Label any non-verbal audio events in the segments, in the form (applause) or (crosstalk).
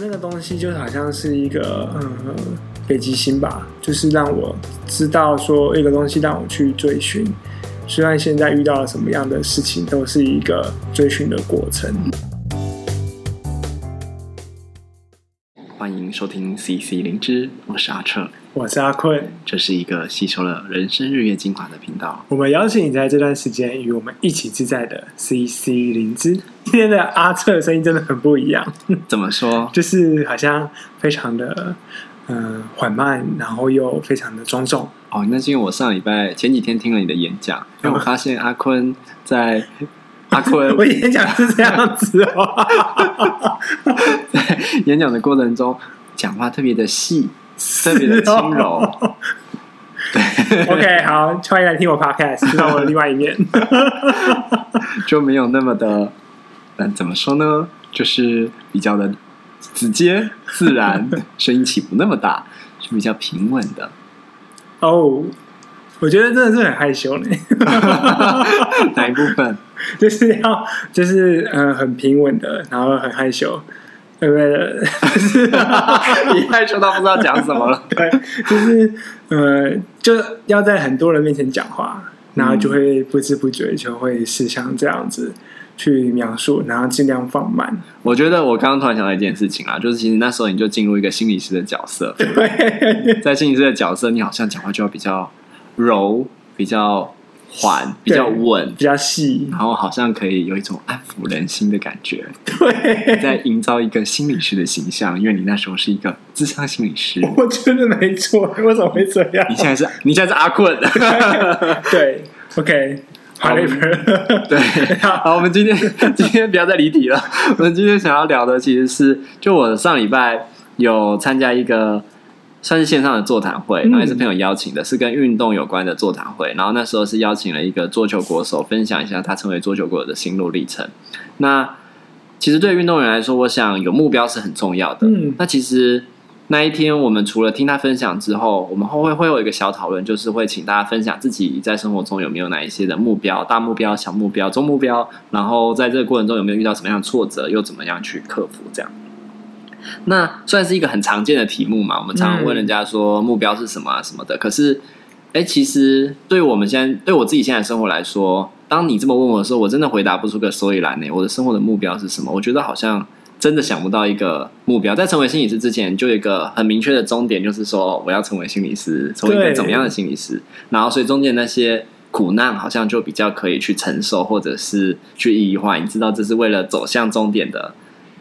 那个东西就好像是一个嗯北极星吧，就是让我知道说一个东西让我去追寻，虽然现在遇到了什么样的事情，都是一个追寻的过程。欢迎收听 CC 灵芝，我是阿彻，我是阿坤，这是一个吸收了人生日月精华的频道。我们邀请你在这段时间与我们一起自在的 CC 灵芝。今天的阿策的声音真的很不一样，怎么说？就是好像非常的嗯、呃、缓慢，然后又非常的庄重。哦，那是因为我上礼拜前几天听了你的演讲，然后我发现阿坤在。阿坤，(laughs) 我演讲是这样子哦，(laughs) 在演讲的过程中，讲话特别的细，特别的轻柔。(laughs) 哦、对，OK，好，欢迎来听我 Podcast，知道我的另外一面，(laughs) 就没有那么的，嗯，怎么说呢？就是比较的直接、自然，声音起伏那么大，是比较平稳的。哦。Oh. 我觉得真的是很害羞呢，(laughs) 哪一部分？就是要就是呃很平稳的，然后很害羞，对不对？就是 (laughs) 你害羞到不知道讲什么了。(laughs) 对，就是呃就要在很多人面前讲话，然后就会不知不觉就会是像这样子去描述，然后尽量放慢。我觉得我刚刚突然想到一件事情啊，就是其实那时候你就进入一个心理师的角色，对，在心理师的角色，你好像讲话就要比较。柔比较缓，比较稳，比较细，然后好像可以有一种安抚人心的感觉。对，在营造一个心理师的形象，因为你那时候是一个智商心理师。(laughs) 我觉得没错，为什么会这样？你现在是，你现在是阿困。(laughs) 对，OK，好，(laughs) 对，好，我们今天今天不要再离题了。我们今天想要聊的其实是，就我上礼拜有参加一个。算是线上的座谈会，然后也是朋友邀请的，是跟运动有关的座谈会。然后那时候是邀请了一个桌球国手，分享一下他成为桌球国手的心路历程。那其实对运动员来说，我想有目标是很重要的。嗯，那其实那一天我们除了听他分享之后，我们后会会有一个小讨论，就是会请大家分享自己在生活中有没有哪一些的目标，大目标、小目标、中目标，然后在这个过程中有没有遇到什么样的挫折，又怎么样去克服这样。那算是一个很常见的题目嘛？我们常常问人家说目标是什么啊什么的。可是，哎，其实对我们现在，对我自己现在生活来说，当你这么问我的时候，我真的回答不出个所以然呢。我的生活的目标是什么？我觉得好像真的想不到一个目标。在成为心理师之前，就有一个很明确的终点，就是说我要成为心理师，成为一个怎么样的心理师。然后，所以中间那些苦难好像就比较可以去承受，或者是去意义化。你知道，这是为了走向终点的。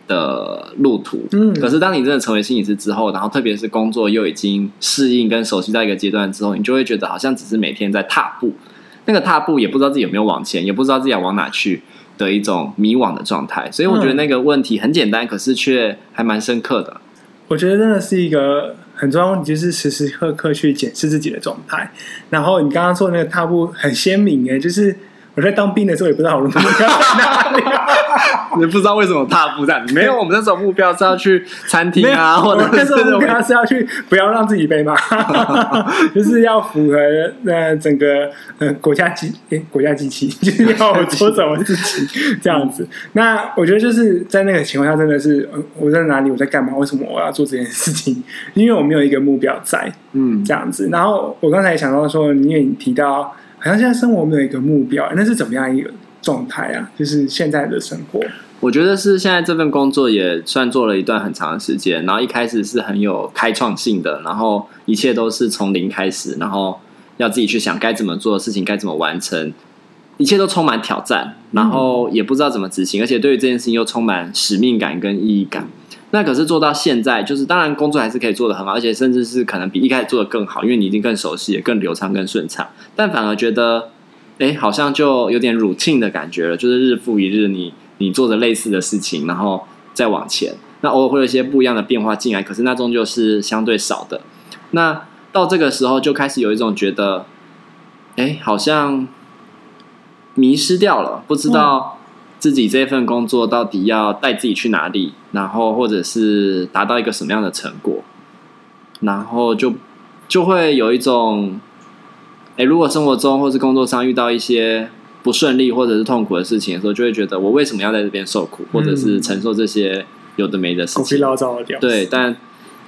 的路途，嗯，可是当你真的成为心理师之后，然后特别是工作又已经适应跟熟悉到一个阶段之后，你就会觉得好像只是每天在踏步，那个踏步也不知道自己有没有往前，也不知道自己要往哪去的一种迷惘的状态。所以我觉得那个问题很简单，可是却还蛮深刻的。我觉得真的是一个很重要问题，就是时时刻刻去检视自己的状态。然后你刚刚说的那个踏步很鲜明，哎，就是。我在当兵的时候也不知道我的目标在哪里，也不知道为什么踏步在没有。我们那时候目标是要去餐厅啊，或者那时候目标是要去不要让自己被骂，(laughs) 就是要符合呃整个呃国家机诶国家机器，(laughs) 就是要做什么事情这样子。那我觉得就是在那个情况下，真的是我在哪里，我在干嘛，为什么我要做这件事情？因为我没有一个目标在，嗯，这样子。然后我刚才也想到说，你也提到。好像现在生活没有一个目标，那是怎么样一个状态啊？就是现在的生活，我觉得是现在这份工作也算做了一段很长的时间，然后一开始是很有开创性的，然后一切都是从零开始，然后要自己去想该怎么做的事情，该怎么完成，一切都充满挑战，然后也不知道怎么执行，而且对于这件事情又充满使命感跟意义感。那可是做到现在，就是当然工作还是可以做得很好，而且甚至是可能比一开始做得更好，因为你已经更熟悉，也更流畅、更顺畅。但反而觉得，哎，好像就有点 routine 的感觉了，就是日复一日你，你你做着类似的事情，然后再往前。那偶尔会有一些不一样的变化进来，可是那终究是相对少的。那到这个时候就开始有一种觉得，哎，好像迷失掉了，不知道。自己这份工作到底要带自己去哪里，然后或者是达到一个什么样的成果，然后就就会有一种，诶，如果生活中或是工作上遇到一些不顺利或者是痛苦的事情的时候，就会觉得我为什么要在这边受苦，或者是承受这些有的没的事情。对，但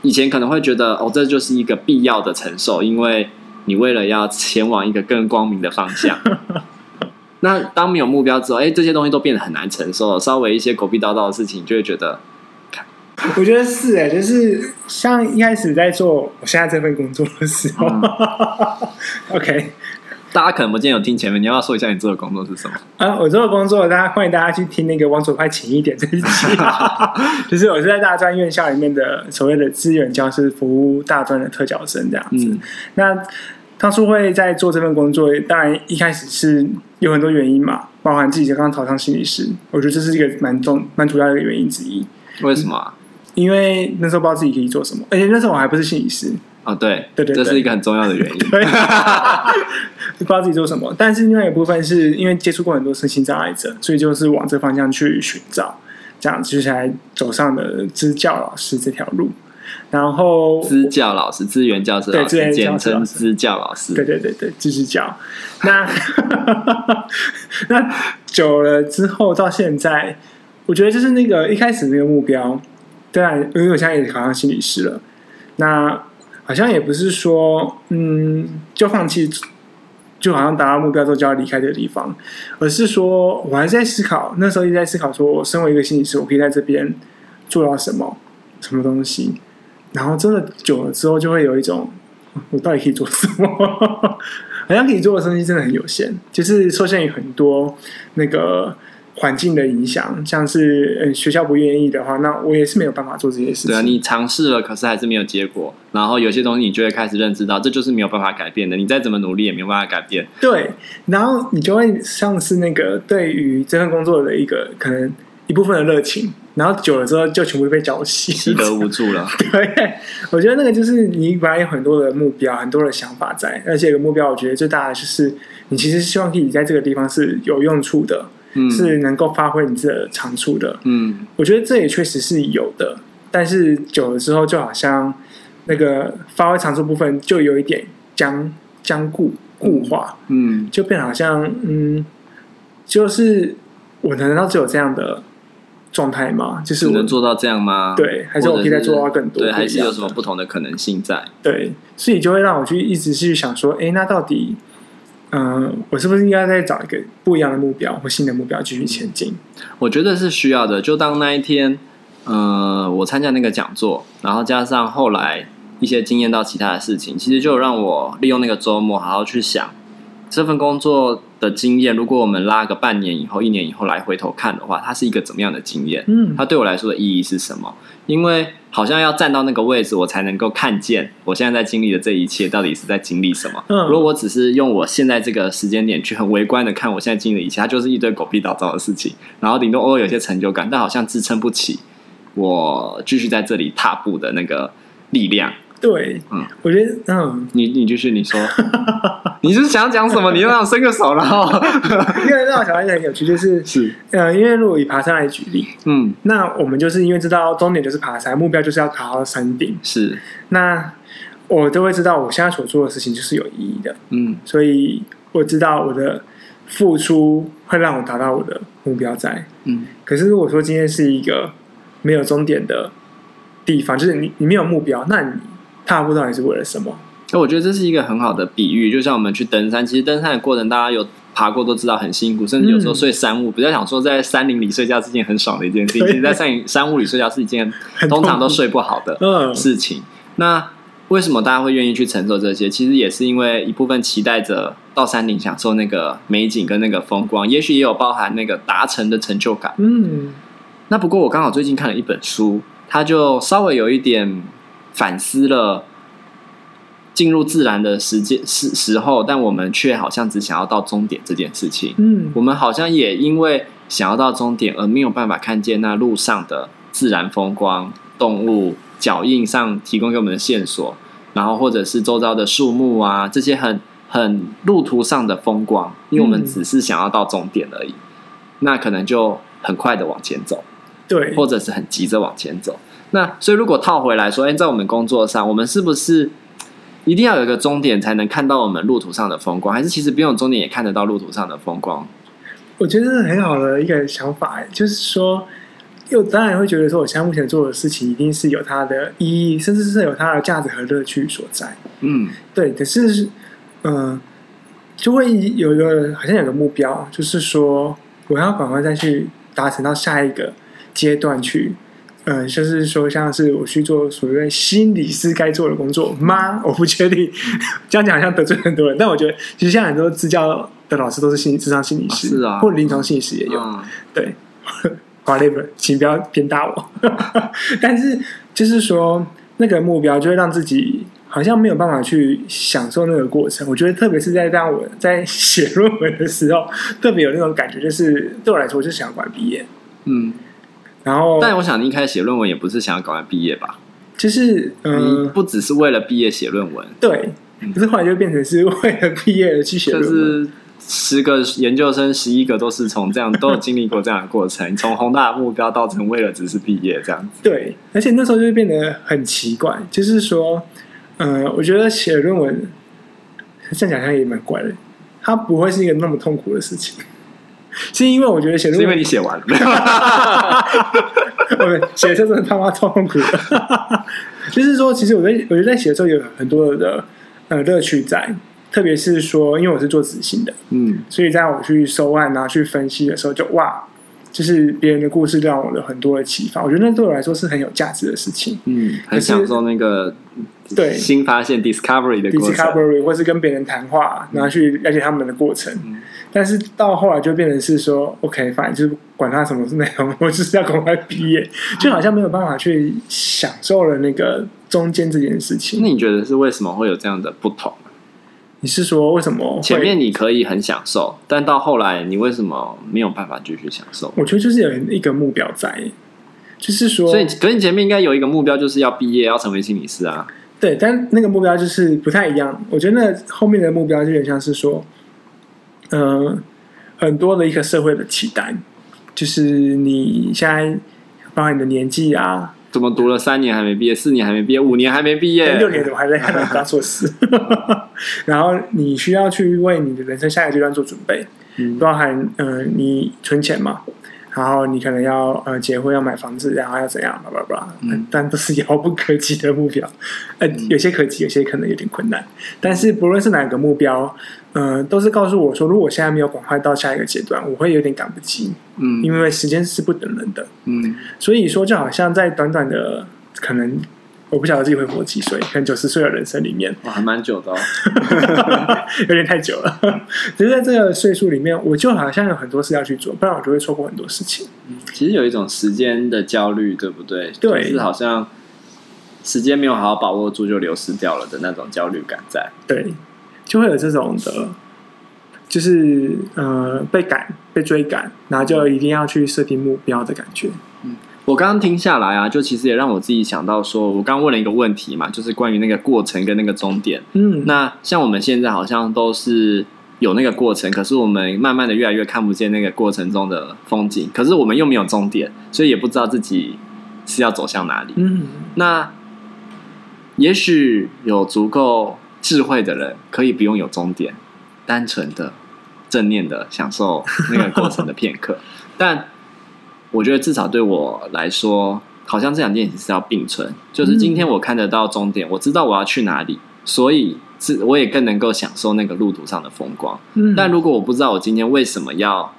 以前可能会觉得哦，这就是一个必要的承受，因为你为了要前往一个更光明的方向。(laughs) 那当没有目标之后，哎，这些东西都变得很难承受了。稍微一些狗屁叨叨的事情，就会觉得。(laughs) 我觉得是哎，就是像一开始在做我现在这份工作的时候、嗯、(laughs) OK，大家可能不见有听前面，你要不要说一下你做的工作是什么？啊，我做的工作，大家欢迎大家去听那个往左快请一点这一集，(laughs) 就是我是在大专院校里面的所谓的资源教师，服务大专的特教生这样子。嗯、那当初会在做这份工作，当然一开始是有很多原因嘛，包含自己刚刚考上心理师，我觉得这是一个蛮重、蛮主要的一个原因之一。为什么、啊？因为那时候不知道自己可以做什么，而且那时候我还不是心理师啊、哦，对，对对，这是一个很重要的原因，(laughs) 对 (laughs) 不知道自己做什么。但是另外一部分是因为接触过很多身心障碍者，所以就是往这方向去寻找，这样接下来走上了支教老师这条路。然后支教老师、资源教师，对，简称支教老师，对对对对，支支教。那 (laughs) 那久了之后到现在，我觉得就是那个一开始那个目标。对啊，因为我现在也考上心理师了，那好像也不是说，嗯，就放弃，就好像达到目标之后就要离开这个地方，而是说我还在思考，那时候一直在思考，说我身为一个心理师，我可以在这边做到什么，什么东西，然后真的久了之后，就会有一种，我到底可以做什么？(laughs) 好像可以做的东西真的很有限，就是受限于很多那个。环境的影响，像是嗯学校不愿意的话，那我也是没有办法做这些事情。对啊，你尝试了，可是还是没有结果。然后有些东西你就会开始认知到，这就是没有办法改变的。你再怎么努力也没有办法改变。对，然后你就会像是那个对于这份工作的一个可能一部分的热情，然后久了之后就全部被浇熄，习得无助了。(laughs) 对，我觉得那个就是你本来有很多的目标，很多的想法在，而且有个目标，我觉得最大的就是你其实希望可以在这个地方是有用处的。是能够发挥你自己的长处的，嗯，我觉得这也确实是有的，但是久了之后，就好像那个发挥长处部分就有一点僵僵固固化，嗯，就变好像嗯，就是我难道只有这样的状态吗？就是我能做到这样吗？对，还是我可以再做到更多？对，还是有什么不同的可能性在？对，所以就会让我去一直去想说，哎，那到底？嗯，我是不是应该再找一个不一样的目标或新的目标继续前进？我觉得是需要的。就当那一天，呃，我参加那个讲座，然后加上后来一些经验到其他的事情，其实就让我利用那个周末好好去想这份工作的经验。如果我们拉个半年以后、一年以后来回头看的话，它是一个怎么样的经验？嗯，它对我来说的意义是什么？因为好像要站到那个位置，我才能够看见我现在在经历的这一切到底是在经历什么。嗯，如果我只是用我现在这个时间点去很微观的看我现在经历的一切，它就是一堆狗屁倒灶的事情，然后顶多偶尔有些成就感，但好像支撑不起我继续在这里踏步的那个力量。对，嗯，我觉得，嗯，你你就是，你说，你是想讲什么？你又让我伸个手，然后，(laughs) 因为让我想到一个很有趣，就是是，呃，因为如果以爬山来举例，嗯，那我们就是因为知道终点就是爬山，目标就是要爬到山顶，是，那我都会知道我现在所做的事情就是有意义的，嗯，所以我知道我的付出会让我达到我的目标在，嗯，可是如果说今天是一个没有终点的地方，就是你你没有目标，那你。踏步到底是为了什么？那我觉得这是一个很好的比喻，就像我们去登山，其实登山的过程，大家有爬过都知道很辛苦，甚至有时候睡山屋。比较想说，在山林里睡觉是件很爽的一件事情，其实在山山屋里睡觉是一件 (laughs) 通常都睡不好的事情。那为什么大家会愿意去承受这些？其实也是因为一部分期待着到山顶享受那个美景跟那个风光，也许也有包含那个达成的成就感。嗯，那不过我刚好最近看了一本书，它就稍微有一点。反思了进入自然的时间时时候，但我们却好像只想要到终点这件事情。嗯，我们好像也因为想要到终点而没有办法看见那路上的自然风光、动物脚印上提供给我们的线索，然后或者是周遭的树木啊，这些很很路途上的风光，因为我们只是想要到终点而已，那可能就很快的往前走，对，或者是很急着往前走。那所以，如果套回来说，哎，在我们工作上，我们是不是一定要有一个终点才能看到我们路途上的风光？还是其实不用终点也看得到路途上的风光？我觉得这是很好的一个想法，就是说，又当然会觉得说，我现在目前做的事情一定是有它的意义，甚至是有它的价值和乐趣所在。嗯，对。可是，嗯、呃，就会有一个好像有个目标，就是说我要赶快再去达成到下一个阶段去。嗯、呃，就是说，像是我去做所谓心理师该做的工作吗？我不确定。(laughs) 这样讲好像得罪很多人，但我觉得其实现在很多支教的老师都是心理智商心理师，是啊，或者临床心理师也有。嗯、对。whatever，请不要鞭打我。(laughs) 但是就是说，那个目标就会让自己好像没有办法去享受那个过程。我觉得，特别是在让我在写论文的时候，特别有那种感觉，就是对我来说，我就想要赶快毕业。嗯，然后，但我想你一开始写论文也不是想要赶快毕业吧？就是，嗯，不只是为了毕业写论文，对。可是后来就变成是为了毕业而去写论文。就是十个研究生，十一个都是从这样都有经历过这样的过程，从宏大的目标到成为了只是毕业这样子。对，而且那时候就变得很奇怪，就是说，嗯、呃，我觉得写论文，这样讲好像也蛮怪的，它不会是一个那么痛苦的事情，是因为我觉得写论文，是因为你写完了，(laughs) 不写的时候真的他妈超痛苦的，就是说，其实我在我觉得在写的时候有很多的呃乐趣在。特别是说，因为我是做执行的，嗯，所以在我去收案啊、去分析的时候就，就哇，就是别人的故事让我有很多的启发。我觉得那对我来说是很有价值的事情，嗯，很享受那个对新发现 discovery 的过程，discovery 或是跟别人谈话，然后去了解他们的过程。嗯、但是到后来就变成是说，OK，反正就是管他什么是内容，(laughs) 我就是要赶快毕业，就好像没有办法去享受了那个中间这件事情。那你觉得是为什么会有这样的不同？你是说为什么前面你可以很享受，但到后来你为什么没有办法继续享受？我觉得就是有一个目标在，就是说，所以可是你前面应该有一个目标，就是要毕业，要成为心理师啊。对，但那个目标就是不太一样。我觉得那后面的目标就有点像是说，嗯、呃，很多的一个社会的期待，就是你现在包括你的年纪啊。怎么读了三年还没毕业，四年还没毕业，五年还没毕业，六年怎么还在还在当硕士？(laughs) 然后你需要去为你的人生下一个阶段做准备，嗯、包含呃你存钱嘛。然后你可能要呃结婚要买房子，然后要怎样，叭叭叭，嗯，但都是遥不可及的目标，呃，有些可及，有些可能有点困难。但是不论是哪个目标，呃，都是告诉我说，如果我现在没有赶快到下一个阶段，我会有点赶不及，嗯，因为时间是不等人的，嗯，所以说就好像在短短的可能。我不晓得自己会活几岁，可能九十岁的人生里面，哇，还蛮久的哦，(laughs) 有点太久了。(laughs) 只是在这个岁数里面，我就好像有很多事要去做，不然我就会错过很多事情。其实有一种时间的焦虑，对不对？对，就是好像时间没有好好把握住，就流失掉了的那种焦虑感在。对，就会有这种的，就是呃，被赶、被追赶，然后就一定要去设定目标的感觉。嗯。我刚刚听下来啊，就其实也让我自己想到说，我刚刚问了一个问题嘛，就是关于那个过程跟那个终点。嗯，那像我们现在好像都是有那个过程，可是我们慢慢的越来越看不见那个过程中的风景，可是我们又没有终点，所以也不知道自己是要走向哪里。嗯，那也许有足够智慧的人可以不用有终点，单纯的正念的享受那个过程的片刻，(laughs) 但。我觉得至少对我来说，好像这两件事是要并存。就是今天我看得到终点，我知道我要去哪里，所以是我也更能够享受那个路途上的风光。嗯，但如果我不知道我今天为什么要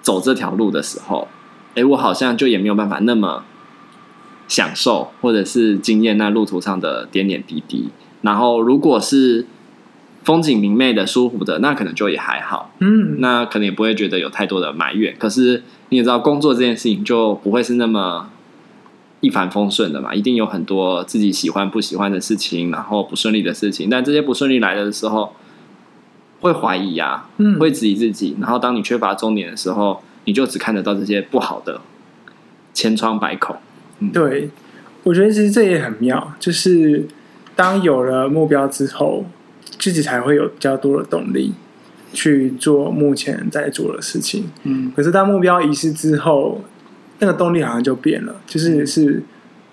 走这条路的时候，哎，我好像就也没有办法那么享受，或者是经验那路途上的点点滴滴。然后，如果是风景明媚的、舒服的，那可能就也还好。嗯，那可能也不会觉得有太多的埋怨。可是。你也知道，工作这件事情就不会是那么一帆风顺的嘛，一定有很多自己喜欢不喜欢的事情，然后不顺利的事情。但这些不顺利来的时候，会怀疑啊，嗯，会质疑自己。然后当你缺乏终点的时候，你就只看得到这些不好的千疮百孔。嗯，对，我觉得其实这也很妙，就是当有了目标之后，自己才会有比较多的动力。去做目前在做的事情，嗯，可是当目标遗失之后，那个动力好像就变了，就是是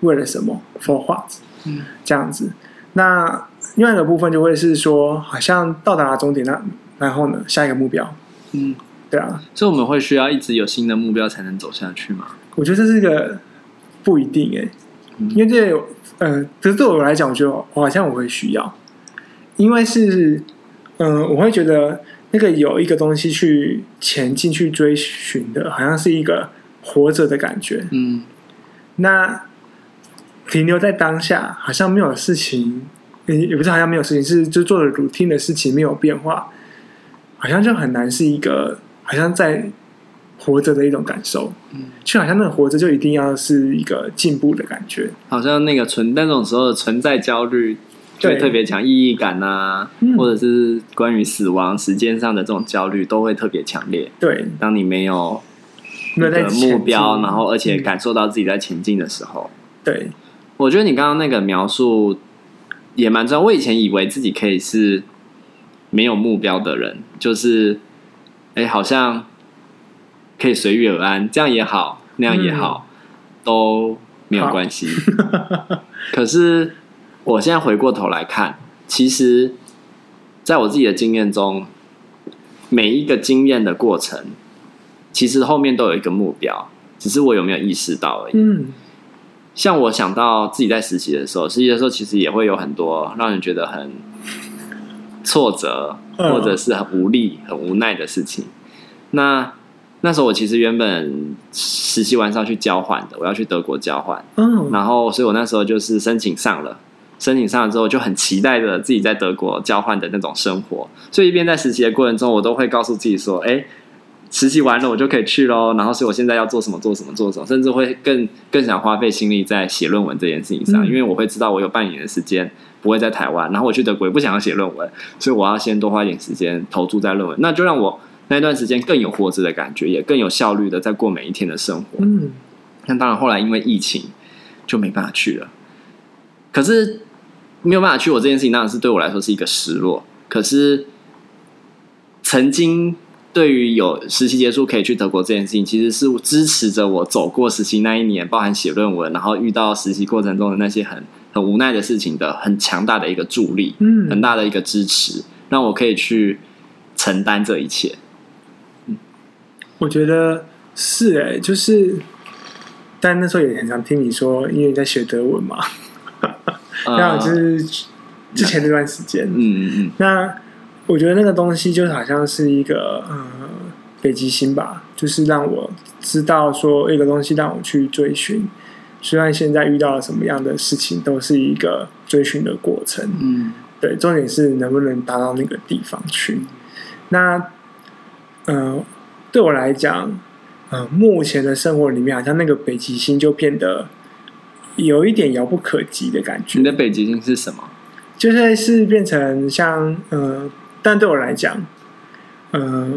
为了什么？For what？嗯，这样子。那另外一个部分就会是说，好像到达了终点，那然后呢，下一个目标，嗯，对啊，所以我们会需要一直有新的目标才能走下去吗？我觉得这是一个不一定哎，因为这有呃，可是对我来讲，我觉得我好像我会需要，因为是嗯、呃，我会觉得那个有一个东西去前进去追寻的，好像是一个活着的感觉。嗯，那停留在当下，好像没有事情，也也不是好像没有事情，是就做了 routine 的事情没有变化，好像就很难是一个好像在。活着的一种感受，嗯，就好像那个活着就一定要是一个进步的感觉，好像那个存那种时候的存在焦虑就会特别强，意义感啊，嗯、或者是关于死亡时间上的这种焦虑都会特别强烈。对，当你没有那个目标，然后而且感受到自己在前进的时候，对，我觉得你刚刚那个描述也蛮重要。我以前以为自己可以是没有目标的人，就是哎，好像。可以随遇而安，这样也好，那样也好，嗯、都没有关系。(laughs) 可是我现在回过头来看，其实在我自己的经验中，每一个经验的过程，其实后面都有一个目标，只是我有没有意识到而已。嗯，像我想到自己在实习的时候，实习的时候其实也会有很多让人觉得很挫折，或者是很无力、很无奈的事情。那那时候我其实原本实习完是要去交换的，我要去德国交换。嗯，然后所以我那时候就是申请上了，申请上了之后就很期待着自己在德国交换的那种生活。所以一边在实习的过程中，我都会告诉自己说：“哎，实习完了我就可以去喽。”然后所以我现在要做什么做什么做什么，甚至会更更想花费心力在写论文这件事情上，因为我会知道我有半年的时间不会在台湾，然后我去德国也不想要写论文，所以我要先多花一点时间投注在论文。那就让我。那段时间更有活着的感觉，也更有效率的在过每一天的生活。嗯，那当然后来因为疫情就没办法去了。可是没有办法去，我这件事情当然是对我来说是一个失落。可是曾经对于有实习结束可以去德国这件事情，其实是支持着我走过实习那一年，包含写论文，然后遇到实习过程中的那些很很无奈的事情的很强大的一个助力，嗯，很大的一个支持，让我可以去承担这一切。我觉得是哎、欸，就是，但那时候也很常听你说，因为你在学德文嘛，那、uh, 就是之前那段时间，嗯嗯嗯。那我觉得那个东西就好像是一个呃北极星吧，就是让我知道说一个东西让我去追寻，虽然现在遇到了什么样的事情，都是一个追寻的过程。嗯，对，重点是能不能达到那个地方去。那，嗯、呃。对我来讲，呃，目前的生活里面，好像那个北极星就变得有一点遥不可及的感觉。你的北极星是什么？就是是变成像，呃，但对我来讲，呃，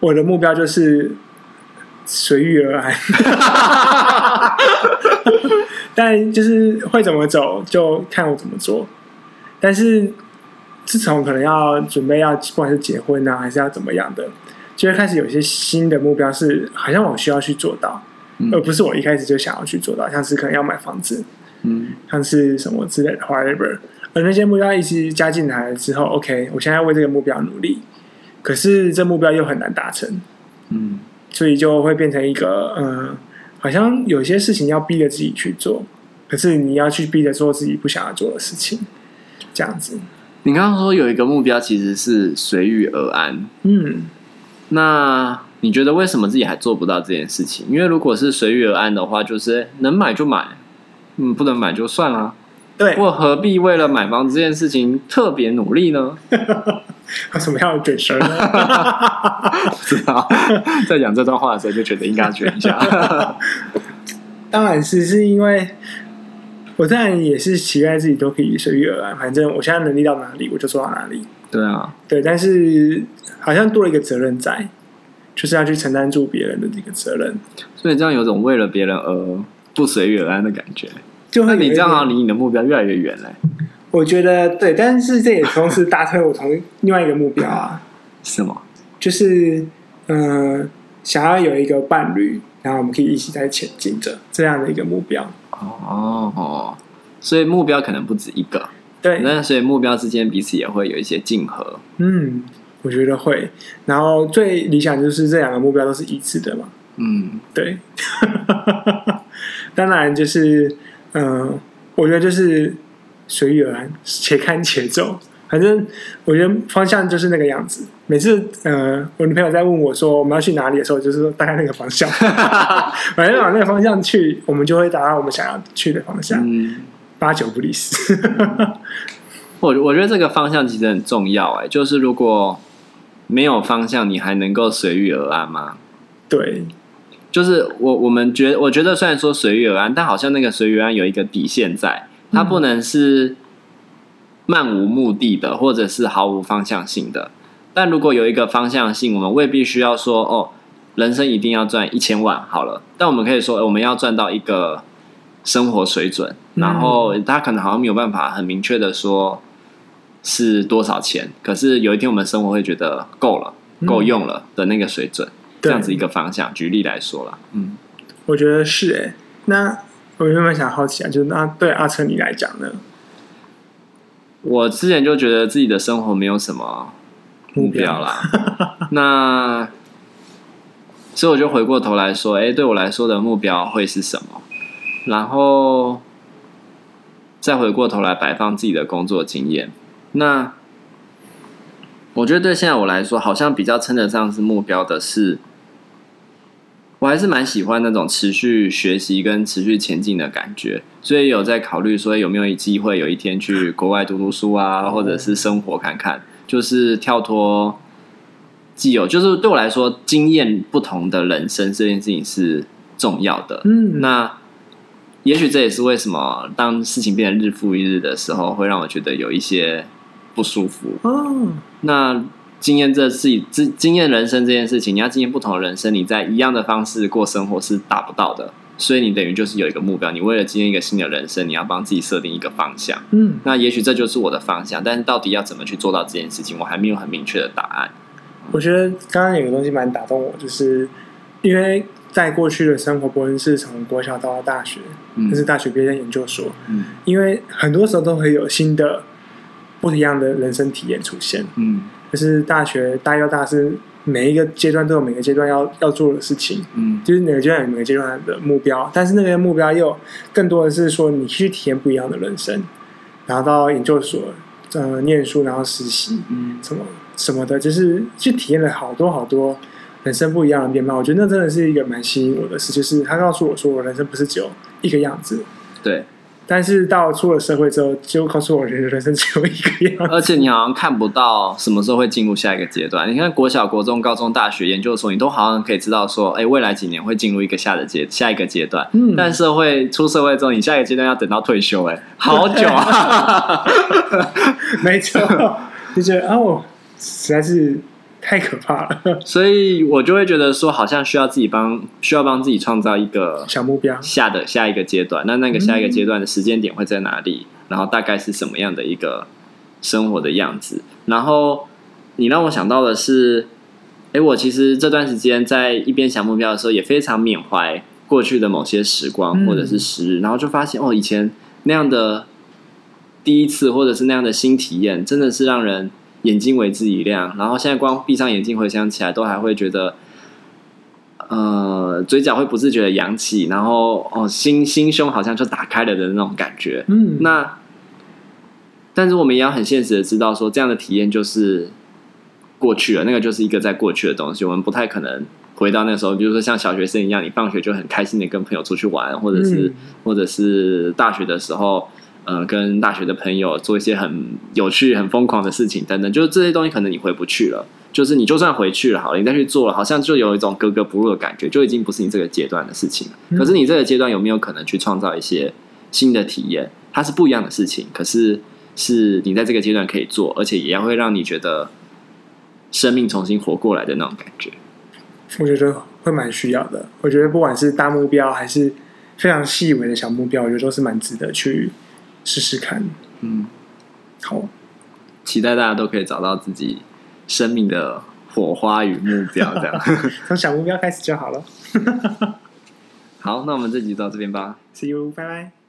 我的目标就是随遇而安。(laughs) 但就是会怎么走，就看我怎么做。但是自从可能要准备要，不管是结婚啊，还是要怎么样的。就会开始有一些新的目标，是好像我需要去做到，嗯，而不是我一开始就想要去做到，像是可能要买房子，嗯，像是什么之类的，whatever。而那些目标一直加进来了之后，OK，我现在要为这个目标努力，可是这目标又很难达成，嗯，所以就会变成一个，嗯，好像有些事情要逼着自己去做，可是你要去逼着做自己不想要做的事情，这样子。你刚刚说有一个目标其实是随遇而安，嗯。那你觉得为什么自己还做不到这件事情？因为如果是随遇而安的话，就是能买就买，嗯，不能买就算了。对，我何必为了买房子这件事情特别努力呢？(laughs) 为什么样的嘴唇呢？不知道，在讲这段话的时候就觉得应该要卷一下。(laughs) 当然是是因为我当然也是期待自己都可以随遇而安，反正我现在能力到哪里，我就做到哪里。对啊，对，但是好像多了一个责任在，就是要去承担住别人的这个责任，所以这样有种为了别人而不随遇而安的感觉。就会你这样好像离你的目标越来越远嘞。我觉得对，但是这也同时打退我从另外一个目标啊。什么？就是嗯、呃，想要有一个伴侣，然后我们可以一起在前进着这样的一个目标。哦哦，所以目标可能不止一个。对，那所以目标之间彼此也会有一些竞合。嗯，我觉得会。然后最理想就是这两个目标都是一致的嘛。嗯，对。(laughs) 当然，就是嗯、呃，我觉得就是随遇而安，且看且走。反正我觉得方向就是那个样子。每次呃，我女朋友在问我说我们要去哪里的时候，就是说大概那个方向，(laughs) 反正往那个方向去，我们就会达到我们想要去的方向，嗯、八九不离十。(laughs) 我我觉得这个方向其实很重要，哎，就是如果没有方向，你还能够随遇而安吗？对，就是我我们觉，我觉得虽然说随遇而安，但好像那个随遇而安有一个底线在，它不能是。漫无目的的，或者是毫无方向性的。但如果有一个方向性，我们未必需要说哦，人生一定要赚一千万好了。但我们可以说，我们要赚到一个生活水准，然后他可能好像没有办法很明确的说是多少钱。可是有一天我们生活会觉得够了、够用了的那个水准，这样子一个方向。举例来说啦，嗯，我觉得是哎。那我原本想好奇啊，就是那对阿成你来讲呢？我之前就觉得自己的生活没有什么目标啦，(laughs) 那所以我就回过头来说，哎，对我来说的目标会是什么？然后再回过头来摆放自己的工作经验。那我觉得对现在我来说，好像比较称得上是目标的是。我还是蛮喜欢那种持续学习跟持续前进的感觉，所以有在考虑说有没有机会有一天去国外读读书啊，或者是生活看看，就是跳脱既有，就是对我来说经验不同的人生这件事情是重要的。嗯，那也许这也是为什么当事情变得日复一日的时候，会让我觉得有一些不舒服。哦，那。经验这是经经验人生这件事情，你要经验不同的人生，你在一样的方式过生活是达不到的。所以你等于就是有一个目标，你为了经验一个新的人生，你要帮自己设定一个方向。嗯，那也许这就是我的方向，但是到底要怎么去做到这件事情，我还没有很明确的答案。我觉得刚刚有个东西蛮打动我，就是因为在过去的生活，不论是从国小到大学，还、嗯、是大学毕业研究所，嗯，因为很多时候都会有新的不一样的人生体验出现，嗯。就是大学大一到大四，每一个阶段都有每个阶段要要做的事情，嗯，就是每个阶段有每个阶段的目标，但是那个目标又更多的是说你去体验不一样的人生，然后到研究所呃念书，然后实习，嗯，什么什么的，就是去体验了好多好多人生不一样的面貌。我觉得那真的是一个蛮吸引我的事，就是他告诉我说，我人生不是只有一个样子，对。但是到出了社会之后，就告诉我，人人生只有一个样。而且你好像看不到什么时候会进入下一个阶段。你看国小、国中、高中、大学、研究所，你都好像可以知道说，哎，未来几年会进入一个下的阶下一个阶段。嗯。但社会出社会之后，你下一个阶段要等到退休，哎，好久啊。(laughs) 没错，就觉得哦，实在是。太可怕了，所以我就会觉得说，好像需要自己帮，需要帮自己创造一个小目标，下的下一个阶段。那那个下一个阶段的时间点会在哪里？然后大概是什么样的一个生活的样子？然后你让我想到的是，哎，我其实这段时间在一边想目标的时候，也非常缅怀过去的某些时光或者是时日，然后就发现哦，以前那样的第一次或者是那样的新体验，真的是让人。眼睛为之一亮，然后现在光闭上眼睛回想起来，都还会觉得，呃，嘴角会不自觉的扬起，然后哦，心心胸好像就打开了的那种感觉。嗯，那，但是我们也要很现实的知道，说这样的体验就是过去了，那个就是一个在过去的东西，我们不太可能回到那时候，比如说像小学生一样，你放学就很开心的跟朋友出去玩，或者是、嗯、或者是大学的时候。呃，跟大学的朋友做一些很有趣、很疯狂的事情等等，就是这些东西可能你回不去了。就是你就算回去了，好了，你再去做了，好像就有一种格格不入的感觉，就已经不是你这个阶段的事情了。嗯。可是你这个阶段有没有可能去创造一些新的体验？它是不一样的事情，可是是你在这个阶段可以做，而且也要会让你觉得生命重新活过来的那种感觉。我觉得会蛮需要的。我觉得不管是大目标还是非常细微的小目标，我觉得都是蛮值得去。试试看，嗯，好，期待大家都可以找到自己生命的火花与目标，这样。(laughs) (laughs) 从小目标开始就好了。好，那我们这集就到这边吧，See you，拜拜。